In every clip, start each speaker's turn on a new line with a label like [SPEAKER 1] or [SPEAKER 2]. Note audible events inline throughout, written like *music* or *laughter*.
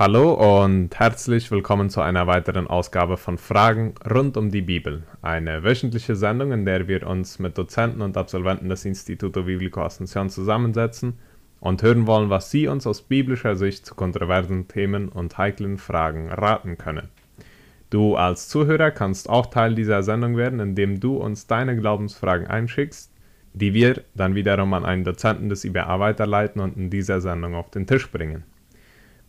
[SPEAKER 1] Hallo und herzlich willkommen zu einer weiteren Ausgabe von Fragen rund um die Bibel. Eine wöchentliche Sendung, in der wir uns mit Dozenten und Absolventen des Instituto Biblico Asunción zusammensetzen und hören wollen, was sie uns aus biblischer Sicht zu kontroversen Themen und heiklen Fragen raten können. Du als Zuhörer kannst auch Teil dieser Sendung werden, indem du uns deine Glaubensfragen einschickst, die wir dann wiederum an einen Dozenten des IBA weiterleiten und in dieser Sendung auf den Tisch bringen.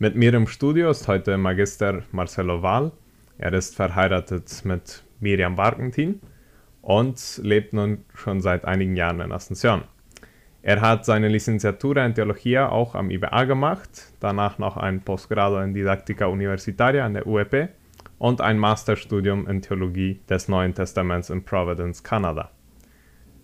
[SPEAKER 1] Mit mir im Studio ist heute Magister Marcelo Wahl. Er ist verheiratet mit Miriam Barkentin und lebt nun schon seit einigen Jahren in Asunción. Er hat seine Licenciatura in Theologia auch am IBA gemacht, danach noch ein Postgrado in Didactica Universitaria an der UEP und ein Masterstudium in Theologie des Neuen Testaments in Providence, Kanada.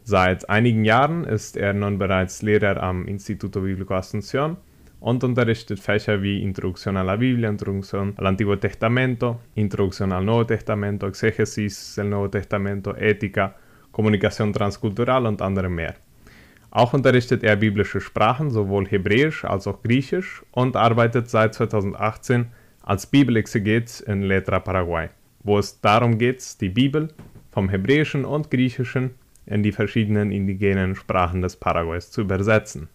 [SPEAKER 1] Seit einigen Jahren ist er nun bereits Lehrer am Instituto Biblico Asunción und unterrichtet Fächer wie Introducción a la Biblia, Introducción al Antiguo Testamento, Introducción al Nuevo Testamento, Exégesis del Nuevo Testamento, Ethika, Kommunikation transkultural und andere mehr. Auch unterrichtet er biblische Sprachen, sowohl Hebräisch als auch Griechisch und arbeitet seit 2018 als Bibelexeget in Letra Paraguay, wo es darum geht, die Bibel vom Hebräischen und Griechischen in die verschiedenen indigenen Sprachen des Paraguays zu übersetzen.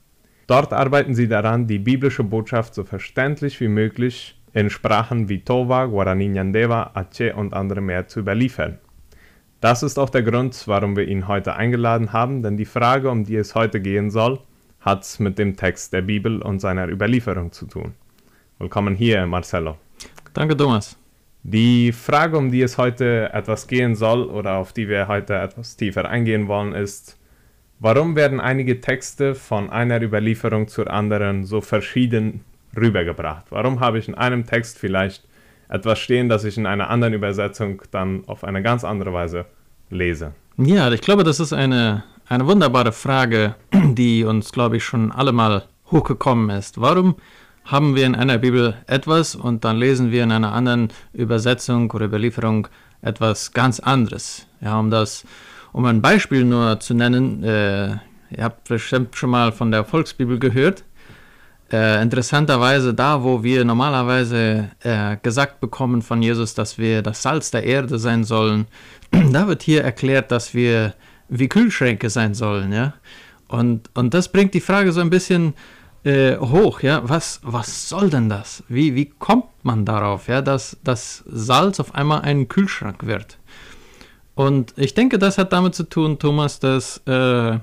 [SPEAKER 1] Dort arbeiten sie daran, die biblische Botschaft so verständlich wie möglich in Sprachen wie Towa, Guarani Nyandeva, Aceh und andere mehr zu überliefern. Das ist auch der Grund, warum wir ihn heute eingeladen haben, denn die Frage, um die es heute gehen soll, hat mit dem Text der Bibel und seiner Überlieferung zu tun. Willkommen hier, Marcelo.
[SPEAKER 2] Danke, Thomas.
[SPEAKER 1] Die Frage, um die es heute etwas gehen soll oder auf die wir heute etwas tiefer eingehen wollen, ist, Warum werden einige Texte von einer Überlieferung zur anderen so verschieden rübergebracht? Warum habe ich in einem Text vielleicht etwas stehen, das ich in einer anderen Übersetzung dann auf eine ganz andere Weise lese?
[SPEAKER 2] Ja, ich glaube, das ist eine, eine wunderbare Frage, *clears throat* die uns, glaube ich, schon alle mal hochgekommen ist. Warum haben wir in einer Bibel etwas und dann lesen wir in einer anderen Übersetzung oder Überlieferung etwas ganz anderes? Ja, um das um ein Beispiel nur zu nennen, äh, ihr habt bestimmt schon mal von der Volksbibel gehört. Äh, interessanterweise da, wo wir normalerweise äh, gesagt bekommen von Jesus, dass wir das Salz der Erde sein sollen, *clears throat* da wird hier erklärt, dass wir wie Kühlschränke sein sollen, ja. Und, und das bringt die Frage so ein bisschen äh, hoch, ja. Was, was soll denn das? Wie, wie kommt man darauf, ja, dass das Salz auf einmal ein Kühlschrank wird? Und ich denke, das hat damit zu tun, Thomas, dass äh,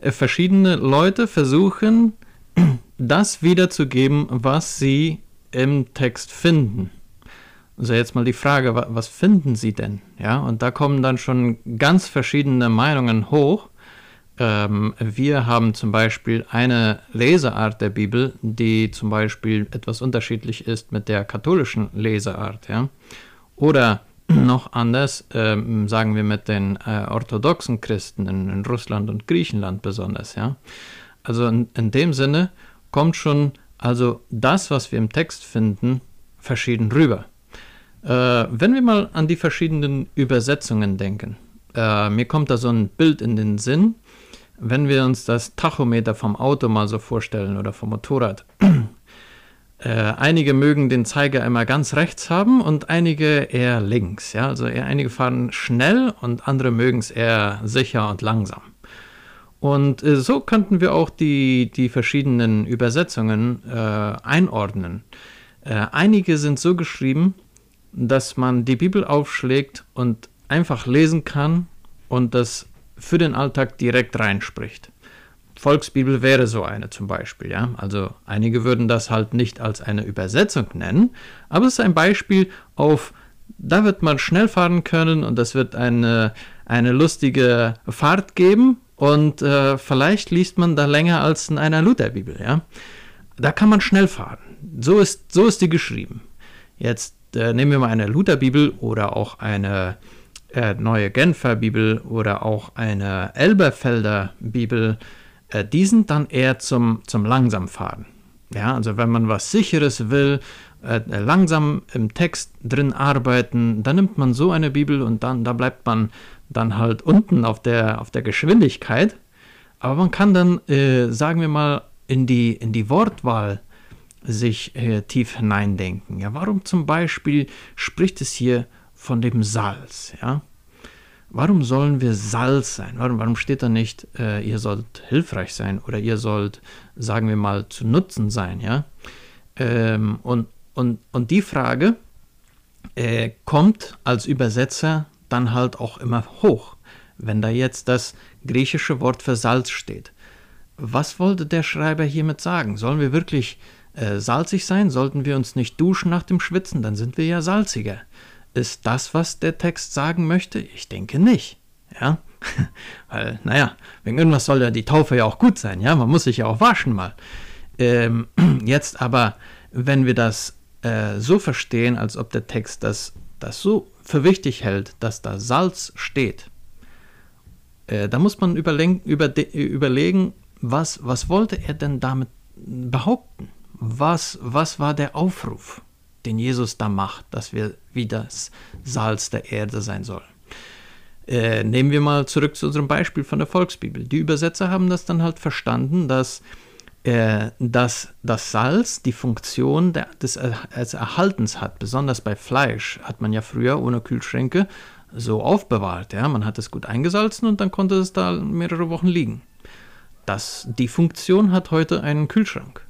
[SPEAKER 2] verschiedene Leute versuchen, *clears throat* das wiederzugeben, was sie im Text finden. Also jetzt mal die Frage, was finden sie denn? Ja, und da kommen dann schon ganz verschiedene Meinungen hoch. Ähm, wir haben zum Beispiel eine Leseart der Bibel, die zum Beispiel etwas unterschiedlich ist mit der katholischen Leseart. Ja? Oder noch anders, ähm, sagen wir mit den äh, orthodoxen Christen in, in, Russland und Griechenland besonders. Ja? Also in, in, dem Sinne kommt schon also das, was wir im Text finden, verschieden rüber. Äh, wenn wir mal an die verschiedenen Übersetzungen denken, äh, mir kommt da so ein Bild in den Sinn, wenn wir uns das Tachometer vom Auto mal so vorstellen oder vom Motorrad. Äh, einige mögen den Zeiger immer ganz rechts haben und einige eher links. Ja? Also eher, einige fahren schnell und andere mögen es eher sicher und langsam. Und äh, so könnten wir auch die, die verschiedenen Übersetzungen äh, einordnen. Äh, einige sind so geschrieben, dass man die Bibel aufschlägt und einfach lesen kann und das für den Alltag direkt reinspricht. Volksbibel wäre so eine zum Beispiel, ja. Also einige würden das halt nicht als eine Übersetzung nennen, aber es ist ein Beispiel auf, da wird man schnell fahren können und das wird eine, eine lustige Fahrt geben und äh, vielleicht liest man da länger als in einer Lutherbibel, ja. Da kann man schnell fahren. So ist, so ist die geschrieben. Jetzt äh, nehmen wir mal eine Lutherbibel oder auch eine äh, neue Genfer Bibel oder auch eine Elberfelder Bibel äh, die sind dann eher zum, zum Langsamfahren. Ja, also wenn man was Sicheres will, äh, langsam im Text drin arbeiten, dann nimmt man so eine Bibel und dann da bleibt man dann halt unten auf der, auf der Geschwindigkeit. Aber man kann dann, äh, sagen wir mal, in die, in die Wortwahl sich äh, tief hineindenken. Ja, warum zum Beispiel spricht es hier von dem Salz? Ja, warum sollen wir Salz sein? Warum, warum steht da nicht, äh, ihr sollt hilfreich sein oder ihr sollt, sagen wir mal, zu Nutzen sein? Ja, ähm, und, und, und die Frage äh, kommt als Übersetzer dann halt auch immer hoch, wenn da jetzt das griechische Wort für Salz steht. Was wollte der Schreiber hiermit sagen? Sollen wir wirklich äh, salzig sein? Sollten wir uns nicht duschen nach dem Schwitzen? Dann sind wir ja salziger. Ist das, was der Text sagen möchte? Ich denke nicht. Ja, *laughs* weil, naja, wegen irgendwas soll ja die Taufe ja auch gut sein. Ja, man muss sich ja auch waschen mal. Ähm, *clears throat* jetzt aber, wenn wir das äh, so verstehen, als ob der Text das, das so für wichtig hält, dass da Salz steht, äh, da muss man überlegen, überlegen was, was wollte er denn damit behaupten? Was, was war der Aufruf, den Jesus da macht, dass wir wie das Salz der Erde sein sollen? Äh, nehmen wir mal zurück zu unserem Beispiel von der Volksbibel. Die Übersetzer haben das dann halt verstanden, dass, äh, dass das Salz die Funktion der, des, des Erhaltens hat. Besonders bei Fleisch hat man ja früher ohne Kühlschränke so aufbewahrt. Ja? Man hat es gut eingesalzen und dann konnte es da mehrere Wochen liegen. Das, die Funktion hat heute einen Kühlschrank.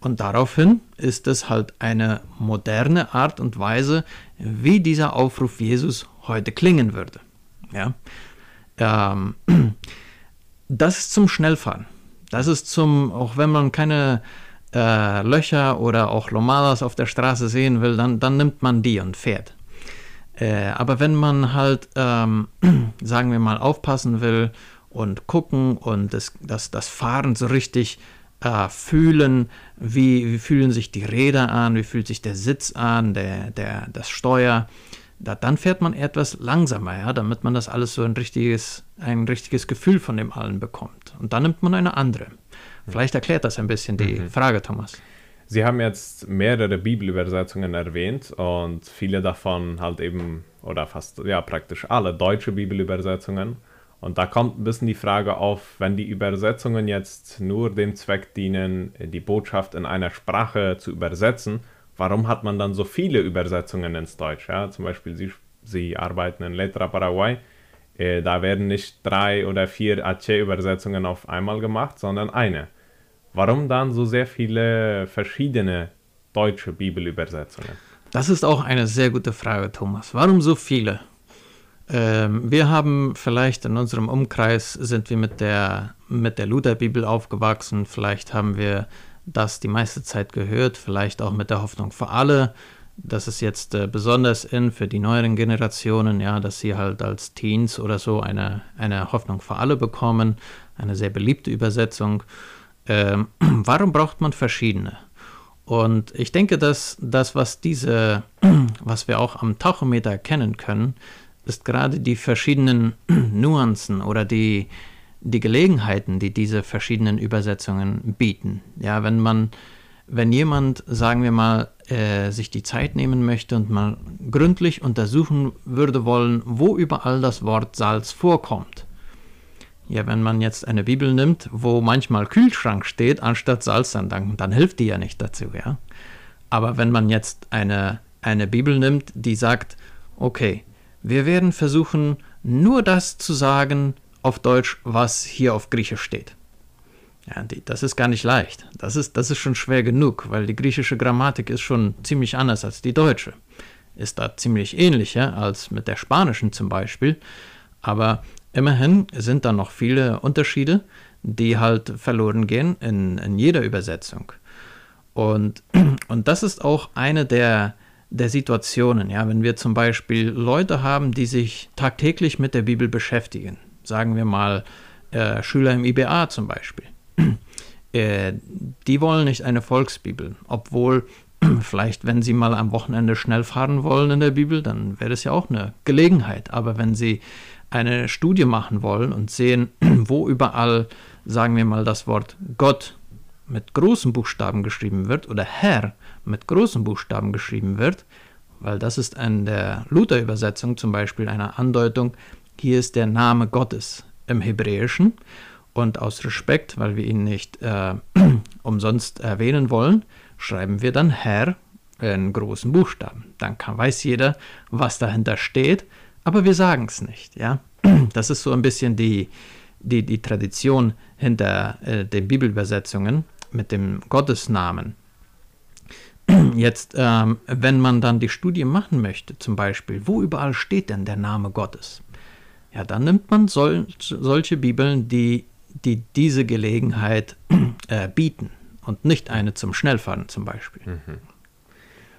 [SPEAKER 2] Und daraufhin ist es halt eine moderne Art und Weise, wie dieser Aufruf Jesus heute klingen würde. Ja? Ähm, *clears throat* das ist zum Schnellfahren. Das ist zum, auch wenn man keine äh, Löcher oder auch Lomadas auf der Straße sehen will, dann, dann nimmt man die und fährt. Äh, aber wenn man halt, ähm, *clears throat* sagen wir mal, aufpassen will und gucken und das, das, das Fahren so richtig äh, fühlen, wie, wie fühlen sich die Räder an, wie fühlt sich der Sitz an, der, der, das Steuer, da, dann fährt man etwas langsamer, ja, damit man das alles so ein richtiges, ein richtiges Gefühl von dem allen bekommt. Und dann nimmt man eine andere. Vielleicht erklärt das ein bisschen die mhm. Frage, Thomas.
[SPEAKER 1] Sie haben jetzt mehrere Bibelübersetzungen erwähnt und viele davon halt eben, oder fast, ja, praktisch alle deutsche Bibelübersetzungen. Und da kommt ein bisschen die Frage auf, wenn die Übersetzungen jetzt nur dem Zweck dienen, die Botschaft in einer Sprache zu übersetzen, warum hat man dann so viele Übersetzungen ins Deutsch? Ja? Zum Beispiel, Sie, Sie arbeiten in Letra Paraguay, äh, da werden nicht drei oder vier Ache-Übersetzungen auf einmal gemacht, sondern eine. Warum dann so sehr viele verschiedene deutsche Bibelübersetzungen?
[SPEAKER 2] Das ist auch eine sehr gute Frage, Thomas. Warum so viele? Ähm, wir haben vielleicht in unserem Umkreis sind wir mit der, mit der Lutherbibel aufgewachsen. Vielleicht haben wir das die meiste Zeit gehört. Vielleicht auch mit der Hoffnung für alle. Das ist jetzt äh, besonders in für die neueren Generationen, ja, dass sie halt als Teens oder so eine, eine Hoffnung für alle bekommen. Eine sehr beliebte Übersetzung ähm, *clears throat* warum braucht man verschiedene? Und ich denke, dass das, was diese, *clears throat* was wir auch am Tachometer erkennen können, ist gerade die verschiedenen *clears throat* Nuancen oder die, die Gelegenheiten, die diese verschiedenen Übersetzungen bieten. Ja, wenn man, wenn jemand, sagen wir mal, äh, sich die Zeit nehmen möchte und mal gründlich untersuchen würde wollen, wo überall das Wort Salz vorkommt, ja, wenn man jetzt eine Bibel nimmt, wo manchmal Kühlschrank steht, anstatt Salz, dann, dann hilft die ja nicht dazu, ja. Aber wenn man jetzt eine, eine Bibel nimmt, die sagt, okay, wir werden versuchen, nur das zu sagen auf Deutsch, was hier auf Griechisch steht. Ja, die, das ist gar nicht leicht. Das ist, das ist schon schwer genug, weil die griechische Grammatik ist schon ziemlich anders als die deutsche. Ist da ziemlich ähnlicher als mit der spanischen zum Beispiel. Aber Immerhin sind da noch viele Unterschiede, die halt verloren gehen in, in jeder Übersetzung. Und, *clears throat* und das ist auch eine der, der Situationen, ja, wenn wir zum Beispiel Leute haben, die sich tagtäglich mit der Bibel beschäftigen, sagen wir mal äh, Schüler im IBA zum Beispiel, *clears throat* äh, die wollen nicht eine Volksbibel, obwohl *clears throat* vielleicht, wenn sie mal am Wochenende schnell fahren wollen in der Bibel, dann wäre das ja auch eine Gelegenheit. Aber wenn sie eine Studie machen wollen und sehen, *clears throat* wo überall, sagen wir mal, das Wort Gott mit großen Buchstaben geschrieben wird oder Herr mit großen Buchstaben geschrieben wird, weil das ist in der Luther-Übersetzung zum Beispiel eine Andeutung, hier ist der Name Gottes im Hebräischen Und aus Respekt, weil wir ihn nicht äh, *clears throat* umsonst erwähnen wollen, schreiben wir dann Herr in großen Buchstaben. Dann kann, weiß jeder, was dahinter steht, aber wir sagen es nicht. Ja? *clears throat* Das ist so ein bisschen die, die, die Tradition hinter äh, den Bibelübersetzungen mit dem Gottesnamen. Jetzt, ähm, wenn man dann die Studie machen möchte, zum Beispiel, wo überall steht denn der Name Gottes? Ja, dann nimmt man sol solche Bibeln, die, die diese Gelegenheit äh, bieten und nicht eine zum Schnellfahren zum Beispiel. Mhm.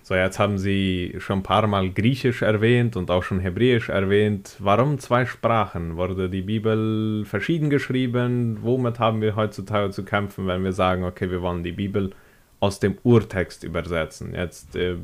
[SPEAKER 1] So, jetzt haben Sie schon ein paar Mal Griechisch erwähnt und auch schon Hebräisch erwähnt. Warum zwei Sprachen? Wurde die Bibel verschieden geschrieben? Womit haben wir heutzutage zu kämpfen, wenn wir sagen, okay, wir wollen die Bibel aus dem Urtext übersetzen? Jetzt, äh,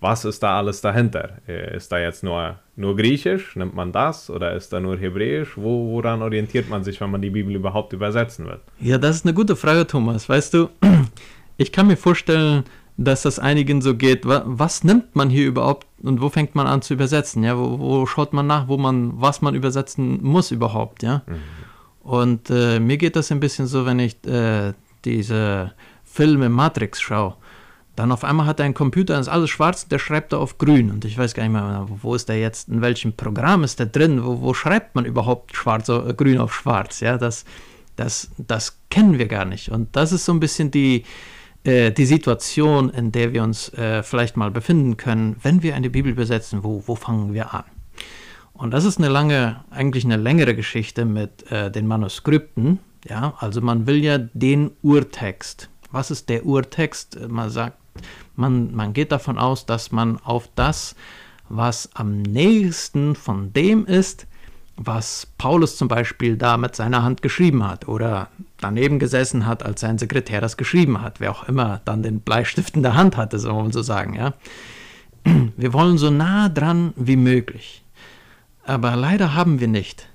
[SPEAKER 1] was ist da alles dahinter? Äh, ist da jetzt nur, nur Griechisch? Nimmt man das? Oder ist da nur Hebräisch? Wo, woran orientiert man sich, wenn man die Bibel überhaupt übersetzen will?
[SPEAKER 2] Ja, das ist eine gute Frage, Thomas. Weißt du, *clears throat* ich kann mir vorstellen, dass das einigen so geht. Was nimmt man hier überhaupt und wo fängt man an zu übersetzen? Ja, wo, wo schaut man nach, wo man, was man übersetzen muss überhaupt? Ja, mhm. und äh, mir geht das ein bisschen so, wenn ich äh, diese Filme Matrix schaue. Dann auf einmal hat er einen Computer, ist alles schwarz, der schreibt da auf grün. Und ich weiß gar nicht mehr, wo ist der jetzt, in welchem Programm ist der drin, wo, wo schreibt man überhaupt schwarz, äh, grün auf schwarz? Ja, das, das, das kennen wir gar nicht. Und das ist so ein bisschen die, äh, die Situation, in der wir uns äh, vielleicht mal befinden können, wenn wir eine Bibel übersetzen, wo, wo fangen wir an? Und das ist eine lange, eigentlich eine längere Geschichte mit äh, den Manuskripten. Ja, also man will ja den Urtext. Was ist der Urtext? Man sagt, man, man geht davon aus, dass man auf das, was am nächsten von dem ist, was Paulus zum Beispiel da mit seiner Hand geschrieben hat oder daneben gesessen hat, als sein Sekretär das geschrieben hat, wer auch immer dann den Bleistift in der Hand hatte, soll man so sagen. Ja? Wir wollen so nah dran wie möglich. Aber leider haben wir nicht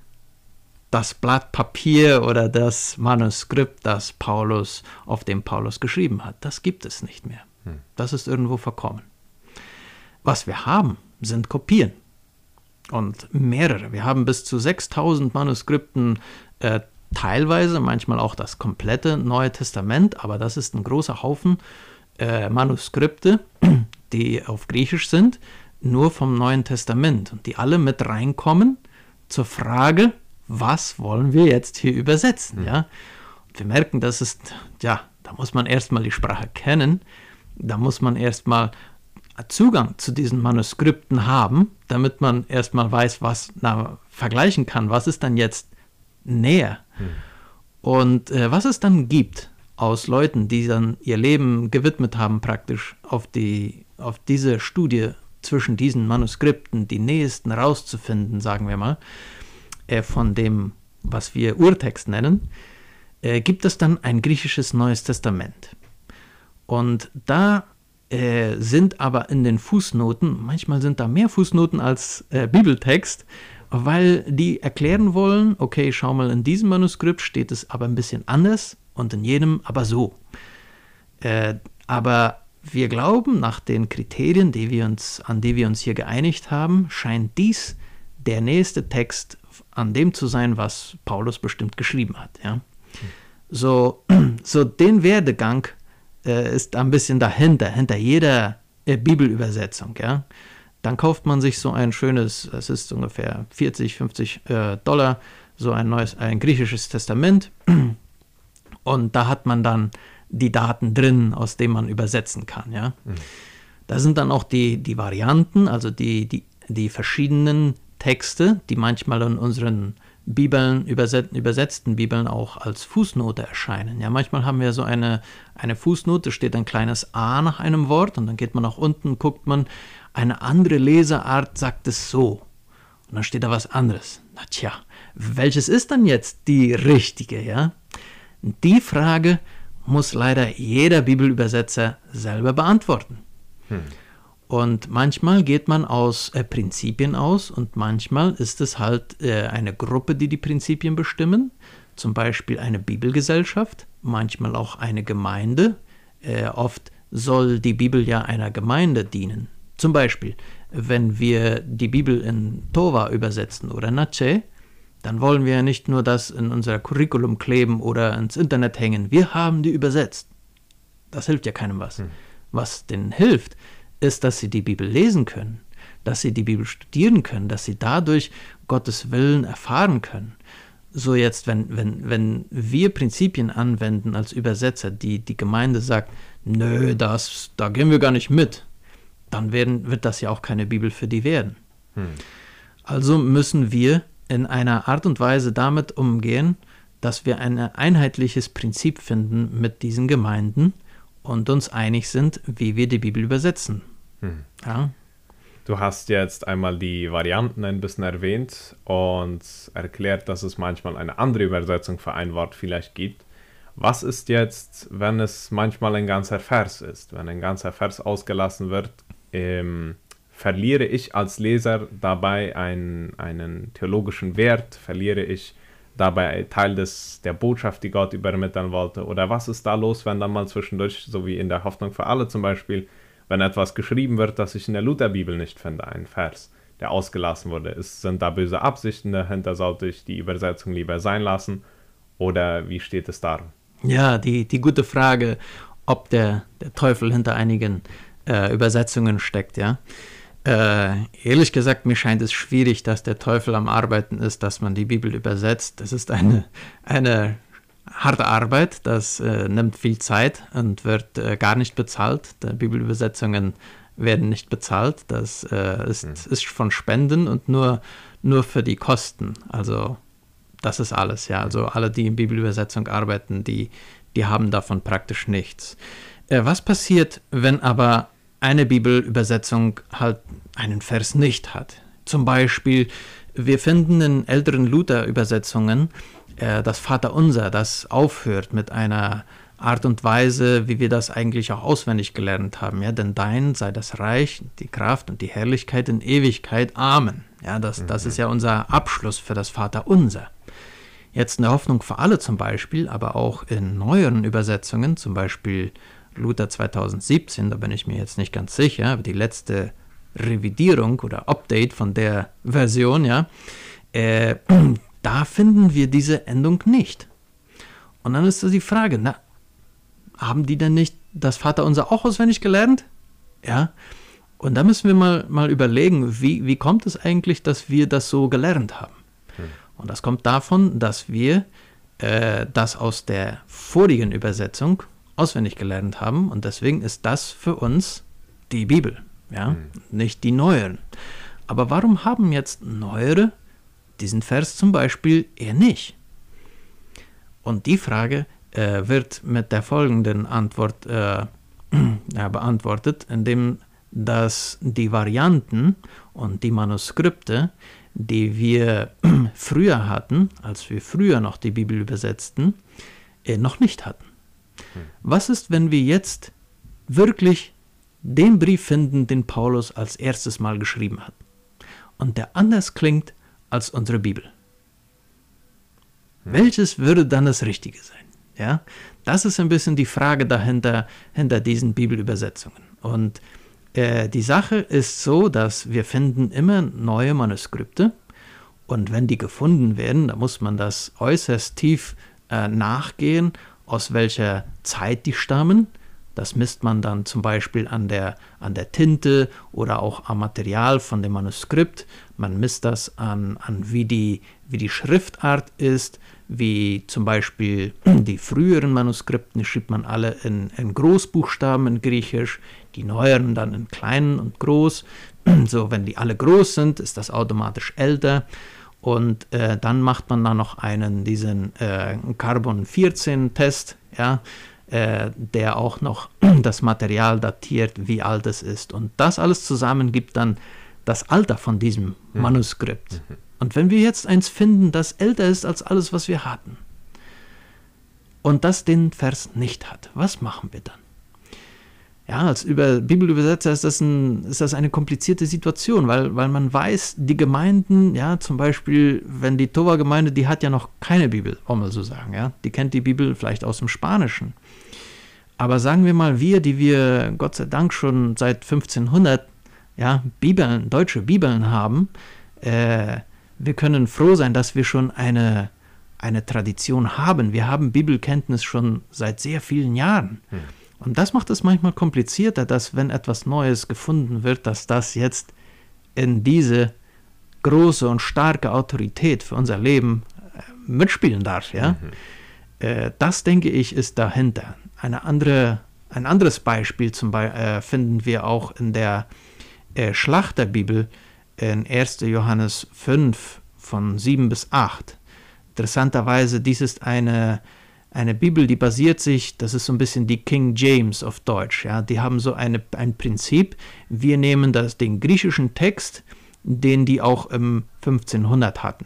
[SPEAKER 2] das Blatt Papier oder das Manuskript, das Paulus, auf dem Paulus geschrieben hat. Das gibt es nicht mehr. Hm. Das ist irgendwo verkommen. Was wir haben, sind Kopien und mehrere. Wir haben bis zu 6000 Manuskripten, äh, teilweise, manchmal auch das komplette Neue Testament, aber das ist ein großer Haufen äh, Manuskripte, *clears throat* die auf Griechisch sind, nur vom Neuen Testament und die alle mit reinkommen zur Frage, was wollen wir jetzt hier übersetzen, mhm. ja? Und wir merken, das ist, ja, da muss man erstmal die Sprache kennen, da muss man erstmal Zugang zu diesen Manuskripten haben, damit man erstmal weiß, was na, vergleichen kann, was ist dann jetzt näher. Hm. Und äh, was es dann gibt aus Leuten, die dann ihr Leben gewidmet haben, praktisch auf, die, auf diese Studie zwischen diesen Manuskripten, die nächsten rauszufinden, sagen wir mal, äh, von dem, was wir Urtext nennen, äh, gibt es dann ein griechisches Neues Testament. Und da äh, sind aber in den Fußnoten, manchmal sind da mehr Fußnoten als äh, Bibeltext, weil die erklären wollen, okay, schau mal, in diesem Manuskript steht es aber ein bisschen anders und in jedem aber so. Äh, aber wir glauben, nach den Kriterien, die wir uns, an die wir uns hier geeinigt haben, scheint dies der nächste Text an dem zu sein, was Paulus bestimmt geschrieben hat. Ja? So, *clears throat* so den Werdegang äh, ist ein bisschen dahinter, hinter jeder äh, Bibelübersetzung. Ja? Dann kauft man sich so ein schönes, es ist ungefähr 40, 50 äh, Dollar, so ein neues, ein griechisches Testament. Und da hat man dann die Daten drin, aus denen man übersetzen kann. Ja? Mhm. Da sind dann auch die, die Varianten, also die, die, die verschiedenen Texte, die manchmal in unseren Bibeln, übersetzten Bibeln auch als Fußnote erscheinen. Ja, manchmal haben wir so eine, eine Fußnote, steht ein kleines A nach einem Wort und dann geht man nach unten, guckt man, eine andere Leseart sagt es so. Und dann steht da was anderes. Na tja, welches ist dann jetzt die richtige, ja? Die Frage muss leider jeder Bibelübersetzer selber beantworten. Hm. Und manchmal geht man aus äh, Prinzipien aus und manchmal ist es halt äh, eine Gruppe, die die Prinzipien bestimmen, zum Beispiel eine Bibelgesellschaft, manchmal auch eine Gemeinde. Äh, oft soll die Bibel ja einer Gemeinde dienen. Zum Beispiel, wenn wir die Bibel in Tova übersetzen oder Nache, dann wollen wir ja nicht nur das in unser Curriculum kleben oder ins Internet hängen. Wir haben die übersetzt. Das hilft ja keinem was. Hm. Was denen hilft, ist, dass sie die Bibel lesen können, dass sie die Bibel studieren können, dass sie dadurch Gottes Willen erfahren können. So jetzt, wenn, wenn, wenn wir Prinzipien anwenden als Übersetzer, die die Gemeinde sagt, nö, das, da gehen wir gar nicht mit, dann werden, wird das ja auch keine Bibel für die werden. Hm. Also müssen wir in einer Art und Weise damit umgehen, dass wir ein einheitliches Prinzip finden mit diesen Gemeinden und uns einig sind, wie wir die Bibel übersetzen. Hm.
[SPEAKER 1] Ja? Du hast jetzt einmal die Varianten ein bisschen erwähnt und erklärt, dass es manchmal eine andere Übersetzung für ein Wort vielleicht gibt. Was ist jetzt, wenn es manchmal ein ganzer Vers ist? Wenn ein ganzer Vers ausgelassen wird, ähm, verliere ich als Leser dabei ein, einen theologischen Wert? Verliere ich dabei Teil des, der Botschaft, die Gott übermitteln wollte? Oder was ist da los, wenn dann mal zwischendurch, so wie in der Hoffnung für alle zum Beispiel, wenn etwas geschrieben wird, das ich in der Lutherbibel nicht finde, ein Vers, der ausgelassen wurde? Ist, sind da böse Absichten dahinter? Sollte ich die Übersetzung lieber sein lassen? Oder wie steht es darum?
[SPEAKER 2] Ja, die, die gute Frage, ob der, der Teufel hinter einigen äh, Übersetzungen steckt, ja. Äh, ehrlich gesagt, mir scheint es schwierig, dass der Teufel am Arbeiten ist, dass man die Bibel übersetzt. Das ist eine, eine harte Arbeit, das äh, nimmt viel Zeit und wird äh, gar nicht bezahlt. Die Bibelübersetzungen werden nicht bezahlt. Das äh, ist, mhm. ist von Spenden und nur, nur für die Kosten. Also das ist alles, ja. Also alle, die in Bibelübersetzung arbeiten, die, die haben davon praktisch nichts. Äh, was passiert, wenn aber eine Bibelübersetzung halt einen Vers nicht hat. Zum Beispiel, wir finden in älteren Luther-Übersetzungen äh, das Vaterunser, das aufhört mit einer Art und Weise, wie wir das eigentlich auch auswendig gelernt haben. Ja, denn dein sei das Reich, die Kraft und die Herrlichkeit in Ewigkeit. Amen. Ja, das, das ist ja unser Abschluss für das Vaterunser. Jetzt eine Hoffnung für alle zum Beispiel, aber auch in neueren Übersetzungen, zum Beispiel Luther 2017, da bin ich mir jetzt nicht ganz sicher, aber die letzte Revidierung oder Update von der Version, ja, äh, da finden wir diese Endung nicht. Und dann ist so die Frage, na, haben die denn nicht das Vaterunser auch auswendig gelernt? Ja. Und da müssen wir mal, mal überlegen, wie, wie kommt es eigentlich, dass wir das so gelernt haben? Hm. Und das kommt davon, dass wir äh, das aus der vorigen Übersetzung auswendig gelernt haben und deswegen ist das für uns die Bibel, ja, mhm. nicht die neueren. Aber warum haben jetzt neuere diesen Vers zum Beispiel eher nicht? Und die Frage äh, wird mit der folgenden Antwort äh, *clears throat* beantwortet, indem dass die Varianten und die Manuskripte, die wir *clears throat* früher hatten, als wir früher noch die Bibel übersetzten, äh, noch nicht hatten. Was ist, wenn wir jetzt wirklich den Brief finden, den Paulus als erstes Mal geschrieben hat und der anders klingt als unsere Bibel? Welches würde dann das Richtige sein? Ja, das ist ein bisschen die Frage dahinter, hinter diesen Bibelübersetzungen. Und äh, die Sache ist so, dass wir finden immer neue Manuskripte und wenn die gefunden werden, dann muss man das äußerst tief äh, nachgehen aus welcher Zeit die stammen. Das misst man dann zum Beispiel an der, an der Tinte oder auch am Material von dem Manuskript. Man misst das an, an wie, die, wie die Schriftart ist, wie zum Beispiel *clears throat* die früheren Manuskripten, schrieb man alle in, in Großbuchstaben in Griechisch, die neueren dann in kleinen und groß. *clears throat* So, wenn die alle groß sind, ist das automatisch älter. Und äh, dann macht man da noch einen, diesen äh, Carbon-14-Test, ja, äh, der auch noch *clears throat* das Material datiert, wie alt es ist. Und das alles zusammen gibt dann das Alter von diesem mhm. Manuskript. Mhm. Und wenn wir jetzt eins finden, das älter ist als alles, was wir hatten, und das den Vers nicht hat, was machen wir dann? ja, als Über Bibelübersetzer ist das, ein, ist das eine komplizierte Situation, weil, weil man weiß, die Gemeinden, ja, zum Beispiel, wenn die Tova-Gemeinde, die hat ja noch keine Bibel, wollen wir so sagen, ja, die kennt die Bibel vielleicht aus dem Spanischen. Aber sagen wir mal, wir, die wir Gott sei Dank schon seit 1500 ja, Bibeln, deutsche Bibeln haben, äh, wir können froh sein, dass wir schon eine, eine Tradition haben. Wir haben Bibelkenntnis schon seit sehr vielen Jahren. Hm. Und das macht es manchmal komplizierter, dass wenn etwas Neues gefunden wird, dass das jetzt in diese große und starke Autorität für unser Leben äh, mitspielen darf. Ja? Mhm. Äh, das, denke ich, ist dahinter. Eine andere, ein anderes Beispiel zum Be äh, finden wir auch in der äh, Schlachterbibel in 1. Johannes 5 von 7 bis 8. Interessanterweise, dies ist eine, eine Bibel, die basiert sich, das ist so ein bisschen die King James auf Deutsch. Ja? Die haben so eine, ein Prinzip, wir nehmen das, den griechischen Text, den die auch im 1500 hatten.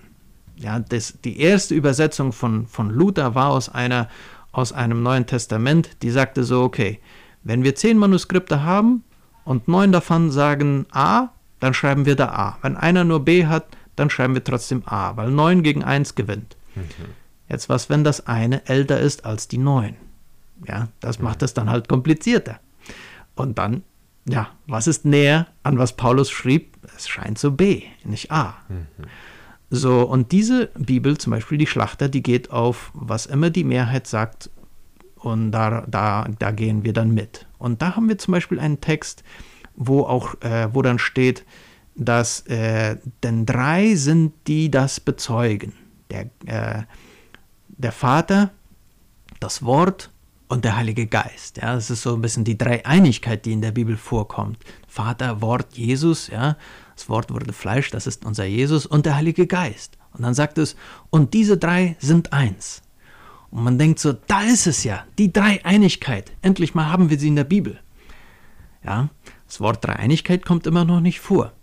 [SPEAKER 2] Ja, das, die erste Übersetzung von, von Luther war aus, einer, aus einem Neuen Testament, die sagte so, okay, wenn wir zehn Manuskripte haben und neun davon sagen A, dann schreiben wir da A. Wenn einer nur B hat, dann schreiben wir trotzdem A, weil neun gegen eins gewinnt. Mhm. Jetzt was, wenn das eine älter ist als die neun? Ja, das macht es dann halt komplizierter. Und dann, ja, was ist näher an was Paulus schrieb? Es scheint so B, nicht A. Mhm. So, und diese Bibel, zum Beispiel die Schlachter, die geht auf, was immer die Mehrheit sagt, und da, da, da gehen wir dann mit. Und da haben wir zum Beispiel einen Text, wo auch, äh, wo dann steht, dass äh, denn drei sind, die das bezeugen. Der, äh, der Vater, das Wort und der Heilige Geist. Ja, das ist so ein bisschen die Dreieinigkeit, die in der Bibel vorkommt. Vater, Wort, Jesus, ja, das Wort wurde Fleisch, das ist unser Jesus und der Heilige Geist. Und dann sagt es, und diese drei sind eins. Und man denkt so, da ist es ja, die Dreieinigkeit. Endlich mal haben wir sie in der Bibel. Ja, das Wort Dreieinigkeit kommt immer noch nicht vor.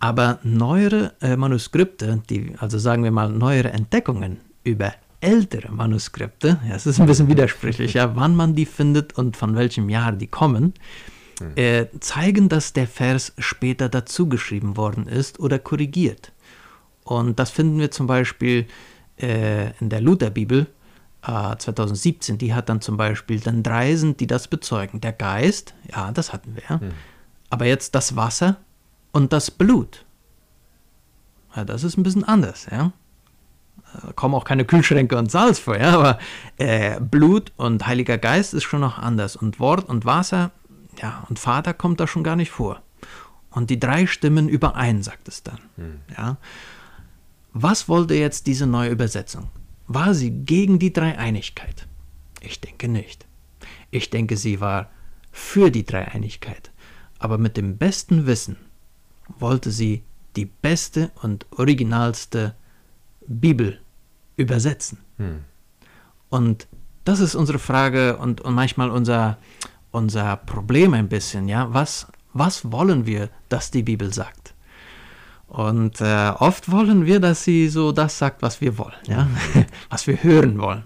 [SPEAKER 2] Aber neuere äh, Manuskripte, die, also sagen wir mal neuere Entdeckungen über ältere Manuskripte, ja, es ist ein bisschen widersprüchlich, ja, wann man die findet und von welchem Jahr die kommen, hm. äh, zeigen, dass der Vers später dazugeschrieben worden ist oder korrigiert. Und das finden wir zum Beispiel äh, in der Lutherbibel äh, 2017. Die hat dann zum Beispiel, dann drei sind, die das bezeugen. Der Geist, ja, das hatten wir. Hm. Aber jetzt das Wasser und das Blut. Ja, das ist ein bisschen anders, ja. Da kommen auch keine Kühlschränke und Salz vor, ja, aber äh, Blut und Heiliger Geist ist schon noch anders. Und Wort und Wasser ja, und Vater kommt da schon gar nicht vor. Und die drei stimmen überein, sagt es dann. Hm. Ja. Was wollte jetzt diese neue Übersetzung? War sie gegen die Dreieinigkeit? Ich denke nicht. Ich denke, sie war für die Dreieinigkeit. Aber mit dem besten Wissen wollte sie die beste und originalste Bibel übersetzen. Hm. Und das ist unsere Frage und, und manchmal unser, unser Problem ein bisschen, ja, was, was wollen wir, dass die Bibel sagt? Und äh, oft wollen wir, dass sie so das sagt, was wir wollen, ja, *laughs* was wir hören wollen.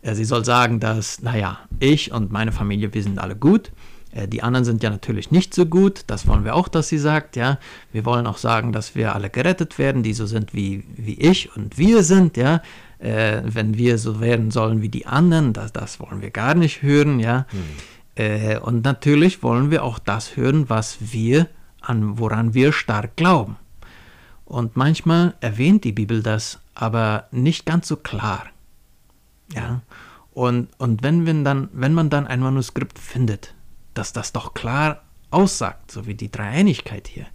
[SPEAKER 2] Äh, sie soll sagen, dass, naja, ich und meine Familie, wir sind alle gut. Äh, die anderen sind ja natürlich nicht so gut. Das wollen wir auch, dass sie sagt, ja. Wir wollen auch sagen, dass wir alle gerettet werden, die so sind wie, wie ich und wir sind, ja. Äh, wenn wir so werden sollen wie die anderen, das, das wollen wir gar nicht hören, ja. Hm. Äh, und natürlich wollen wir auch das hören, was wir, an woran wir stark glauben. Und manchmal erwähnt die Bibel das, aber nicht ganz so klar. Ja. Und, und wenn, man dann, wenn man dann ein Manuskript findet, das das doch klar aussagt, so wie die Dreieinigkeit hier,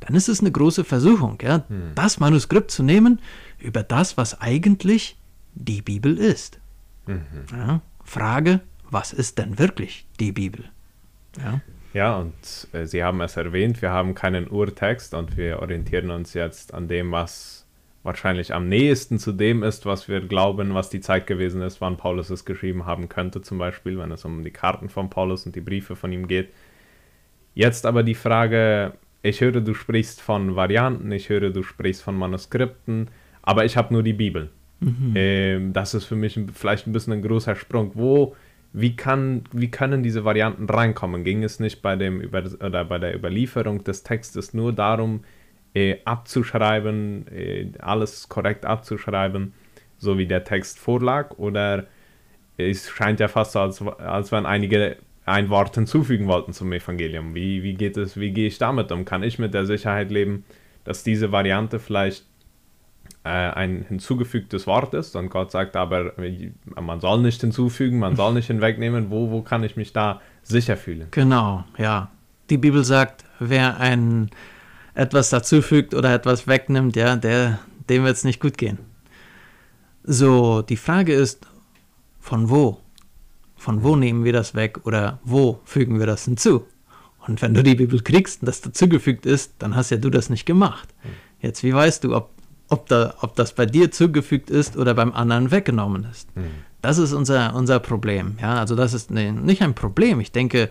[SPEAKER 2] dann ist es eine große Versuchung, ja, hm. das Manuskript zu nehmen über das, was eigentlich die Bibel ist. Mhm. Ja, Frage, was ist denn wirklich die Bibel?
[SPEAKER 1] Ja, ja und äh, Sie haben es erwähnt, wir haben keinen Urtext und wir orientieren uns jetzt an dem, was wahrscheinlich am nächsten zu dem ist, was wir glauben, was die Zeit gewesen ist, wann Paulus es geschrieben haben könnte, zum Beispiel, wenn es um die Karten von Paulus und die Briefe von ihm geht. Jetzt aber die Frage, ich höre, du sprichst von Varianten, ich höre, du sprichst von Manuskripten, aber ich habe nur die Bibel. Mhm. Ähm, das ist für mich vielleicht ein bisschen ein großer Sprung. Wo wie, kann, wie können diese Varianten reinkommen? Ging es nicht bei, dem Über oder bei der Überlieferung des Textes nur darum, äh, abzuschreiben, äh, alles korrekt abzuschreiben, so wie der Text vorlag? Oder es scheint ja fast so, als, als wenn einige ein Wort hinzufügen wollten zum Evangelium. Wie, wie geht es, wie gehe ich damit um? Kann ich mit der Sicherheit leben, dass diese Variante vielleicht ein hinzugefügtes Wort ist und Gott sagt aber, man soll nicht hinzufügen, man soll nicht hinwegnehmen, wo, wo kann ich mich da sicher fühlen?
[SPEAKER 2] Genau, ja. Die Bibel sagt, wer ein etwas dazufügt oder etwas wegnimmt, ja, der, dem wird es nicht gut gehen. So, die Frage ist, von wo? Von wo nehmen wir das weg oder wo fügen wir das hinzu? Und wenn du die Bibel kriegst und das dazugefügt ist, dann hast ja du das nicht gemacht. Jetzt, wie weißt du, ob, ob, da, ob das bei dir zugefügt ist oder beim anderen weggenommen ist? Mhm. Das ist unser, unser Problem. Ja, also das ist ne, nicht ein Problem. Ich denke,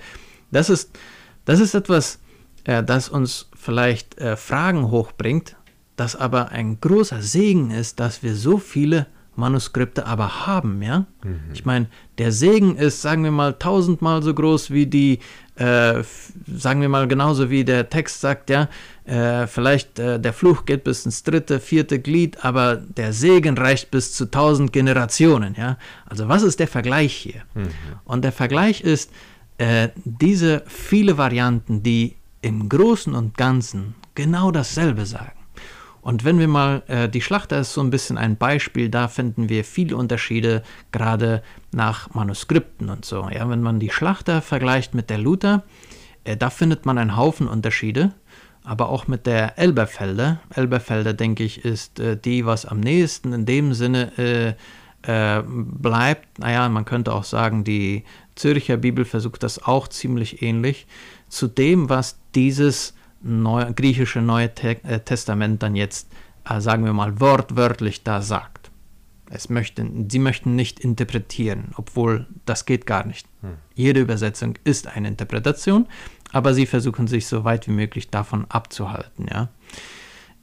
[SPEAKER 2] das ist, das ist etwas, äh, das uns vielleicht äh, Fragen hochbringt, das aber ein großer Segen ist, dass wir so viele Manuskripte aber haben, ja. Mhm. Ich meine, der Segen ist, sagen wir mal, tausendmal so groß wie die, äh, sagen wir mal, genauso wie der Text sagt, ja, äh, vielleicht äh, der Fluch geht bis ins dritte, vierte Glied, aber der Segen reicht bis zu tausend Generationen, ja. Also was ist der Vergleich hier? Mhm. Und der Vergleich ist, äh, diese viele Varianten, die im Großen und Ganzen genau dasselbe sagen. Und wenn wir mal, äh, die Schlachter ist so ein bisschen ein Beispiel, da finden wir viele Unterschiede, gerade nach Manuskripten und so. Ja, wenn man die Schlachter vergleicht mit der Luther, äh, da findet man einen Haufen Unterschiede, aber auch mit der Elberfelder. Elberfelder, denke ich, ist äh, die, was am nächsten in dem Sinne äh, äh, bleibt. Naja, man könnte auch sagen, die Zürcher Bibel versucht das auch ziemlich ähnlich zu dem, was dieses Neu griechische Neue Te äh, Testament dann jetzt, äh, sagen wir mal, wortwörtlich da sagt. Es möchten, sie möchten nicht interpretieren, obwohl das geht gar nicht. Hm. Jede Übersetzung ist eine Interpretation, aber sie versuchen sich so weit wie möglich davon abzuhalten. Ja?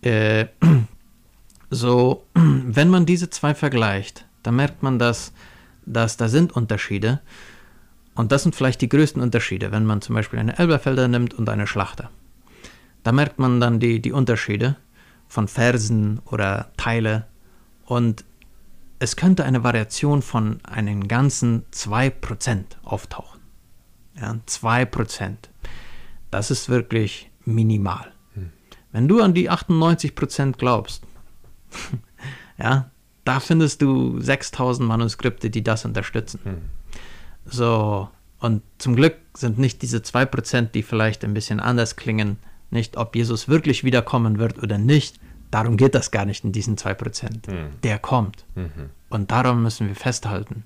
[SPEAKER 2] Äh, *clears throat* so, *clears throat* wenn man diese zwei vergleicht, dann merkt man, dass, dass da sind Unterschiede. Und das sind vielleicht die größten Unterschiede, wenn man zum Beispiel eine Elberfelder nimmt und eine Schlachter. Da merkt man dann die, die Unterschiede von Versen oder Teile und es könnte eine Variation von einem ganzen 2% auftauchen. Ja, 2%. Das ist wirklich minimal. Hm. Wenn du an die 98% glaubst, *laughs* ja, da findest du 6000 Manuskripte, die das unterstützen. Hm. So, und zum Glück sind nicht diese 2%, die vielleicht ein bisschen anders klingen, nicht, ob Jesus wirklich wiederkommen wird oder nicht. Darum geht das gar nicht in diesen 2%. Mhm. Der kommt. Mhm. Und darum müssen wir festhalten.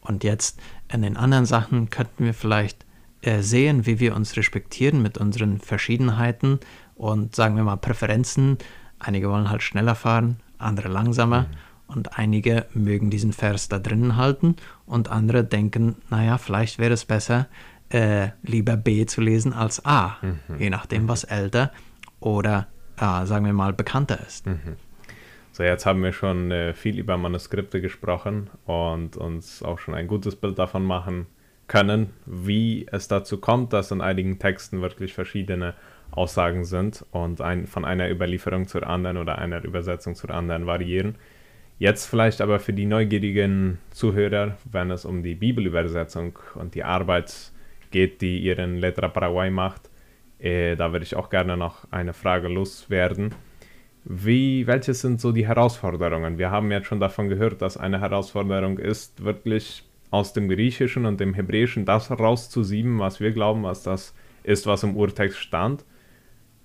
[SPEAKER 2] Und jetzt in den anderen Sachen könnten wir vielleicht äh, sehen, wie wir uns respektieren mit unseren Verschiedenheiten und sagen wir mal Präferenzen. Einige wollen halt schneller fahren, andere langsamer. Mhm. Und einige mögen diesen Vers da drinnen halten und andere denken, naja, vielleicht wäre es besser, äh, lieber B zu lesen als A, mhm. je nachdem, was älter oder, äh, sagen wir mal, bekannter ist. Mhm.
[SPEAKER 1] So, jetzt haben wir schon äh, viel über Manuskripte gesprochen und uns auch schon ein gutes Bild davon machen können, wie es dazu kommt, dass in einigen Texten wirklich verschiedene Aussagen sind und ein, von einer Überlieferung zur anderen oder einer Übersetzung zur anderen variieren. Jetzt vielleicht aber für die neugierigen Zuhörer, wenn es um die Bibelübersetzung und die Arbeit geht, die ihren Letra Paraguay macht. Äh, da würde ich auch gerne noch eine Frage loswerden. Wie, welche sind so die Herausforderungen? Wir haben jetzt schon davon gehört, dass eine Herausforderung ist, wirklich aus dem Griechischen und dem Hebräischen das rauszusieben, was wir glauben, was das ist, was im Urtext stand.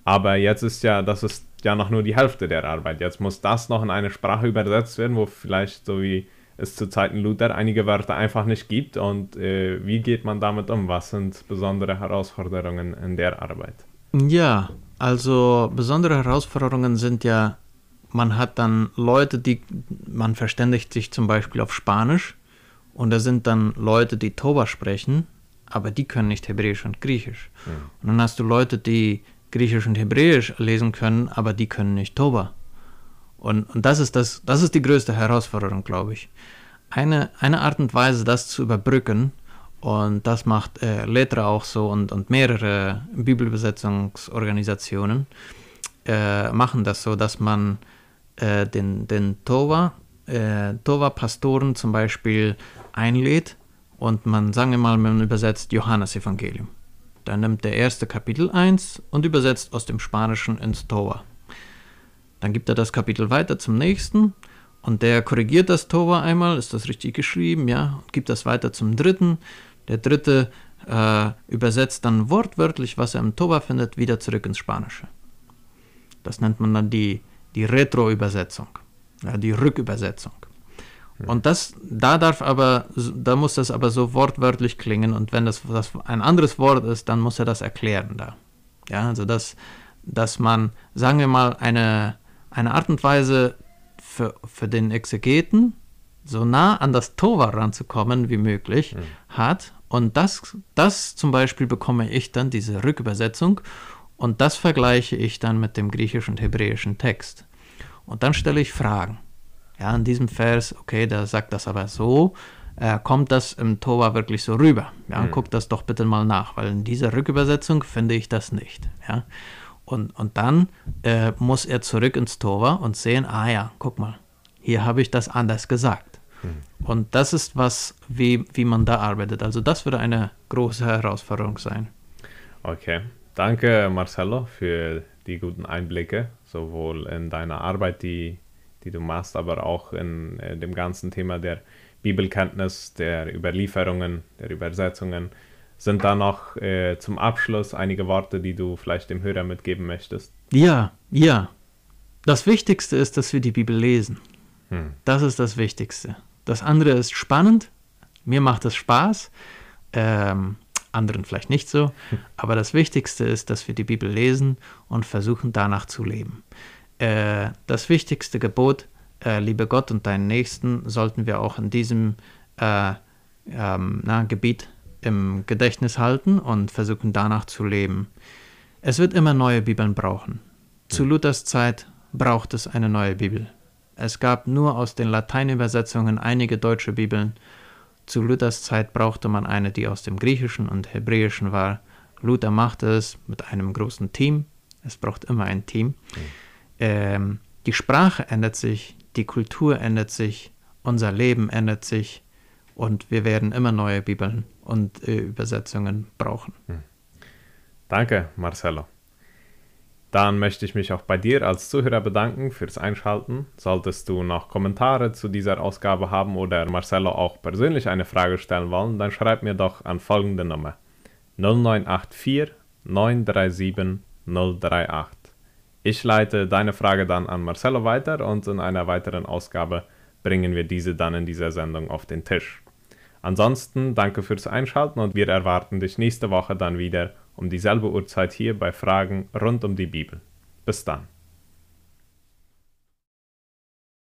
[SPEAKER 1] Aber jetzt ist ja, das ist ja noch nur die Hälfte der Arbeit. Jetzt muss das noch in eine Sprache übersetzt werden, wo vielleicht so wie es zu Zeiten Luther einige Wörter einfach nicht gibt und äh, wie geht man damit um? Was sind besondere Herausforderungen in der Arbeit?
[SPEAKER 2] Ja, also besondere Herausforderungen sind ja, man hat dann Leute, die, man verständigt sich zum Beispiel auf Spanisch und da sind dann Leute, die Toba sprechen, aber die können nicht Hebräisch und Griechisch. Mhm. Und dann hast du Leute, die Griechisch und Hebräisch lesen können, aber die können nicht Toba. Und, und das, ist das, das ist die größte Herausforderung, glaube ich. Eine, eine Art und Weise, das zu überbrücken, und das macht äh, Letra auch so und, und mehrere Bibelübersetzungsorganisationen äh, machen das so, dass man äh, den, den Tova, äh, Tova-Pastoren zum Beispiel einlädt und man, sagen wir mal, man übersetzt Johannesevangelium. Dann nimmt der erste Kapitel 1 und übersetzt aus dem Spanischen ins Tova. dann gibt er das Kapitel weiter zum nächsten und der korrigiert das Tova einmal, ist das richtig geschrieben, ja, und gibt das weiter zum dritten. Der dritte äh, übersetzt dann wortwörtlich, was er im Tova findet, wieder zurück ins Spanische. Das nennt man dann die, die Retro-Übersetzung, ja, die Rückübersetzung. Und das, da darf aber, da muss das aber so wortwörtlich klingen und wenn das, das ein anderes Wort ist, dann muss er das erklären da. Ja, also dass, dass man, sagen wir mal, eine, eine Art und Weise für, für den Exegeten so nah an das Tova ranzukommen wie möglich mhm. hat. Und das, das zum Beispiel bekomme ich dann, diese Rückübersetzung, und das vergleiche ich dann mit dem griechischen und hebräischen Text. Und dann stelle ich Fragen. Ja, in diesem Vers, okay, da sagt das aber so, äh, kommt das im Tova wirklich so rüber? Ja, mhm. guck das doch bitte mal nach, weil in dieser Rückübersetzung finde ich das nicht. Ja. Und, und dann äh, muss er zurück ins Tova und sehen, ah ja, guck mal, hier habe ich das anders gesagt. Mhm. Und das ist was, wie, wie man da arbeitet. Also das würde eine große Herausforderung sein.
[SPEAKER 1] Okay, danke Marcello für die guten Einblicke, sowohl in deine Arbeit, die die du machst, aber auch in äh, dem ganzen Thema der Bibelkenntnis, der Überlieferungen, der Übersetzungen. Sind da noch äh, zum Abschluss einige Worte, die du vielleicht dem Hörer mitgeben möchtest?
[SPEAKER 2] Ja, ja. Das Wichtigste ist, dass wir die Bibel lesen. Hm. Das ist das Wichtigste. Das andere ist spannend. Mir macht es Spaß. Ähm, anderen vielleicht nicht so. Aber das Wichtigste ist, dass wir die Bibel lesen und versuchen danach zu leben. Äh, das wichtigste Gebot, äh, liebe Gott und deinen Nächsten, sollten wir auch in diesem äh, ähm, na, Gebiet im Gedächtnis halten und versuchen danach zu leben. Es wird immer neue Bibeln brauchen. Zu Luthers Zeit braucht es eine neue Bibel. Es gab nur aus den Lateinübersetzungen einige deutsche Bibeln. Zu Luthers Zeit brauchte man eine, die aus dem Griechischen und Hebräischen war. Luther machte es mit einem großen Team. Es braucht immer ein Team. Mhm ähm, die Sprache ändert sich, die Kultur ändert sich, unser Leben ändert sich und wir werden immer neue Bibeln und äh, Übersetzungen brauchen. Hm.
[SPEAKER 1] Danke, Marcelo. Dann möchte ich mich auch bei dir als Zuhörer bedanken fürs Einschalten. Solltest du noch Kommentare zu dieser Ausgabe haben oder Marcelo auch persönlich eine Frage stellen wollen, dann schreib mir doch an folgende Nummer 0984 937 038. Ich leite deine Frage dann an Marcelo weiter und in einer weiteren Ausgabe bringen wir diese dann in dieser Sendung auf den Tisch. Ansonsten danke fürs Einschalten und wir erwarten dich nächste Woche dann wieder um dieselbe Uhrzeit hier bei Fragen rund um die Bibel. Bis dann.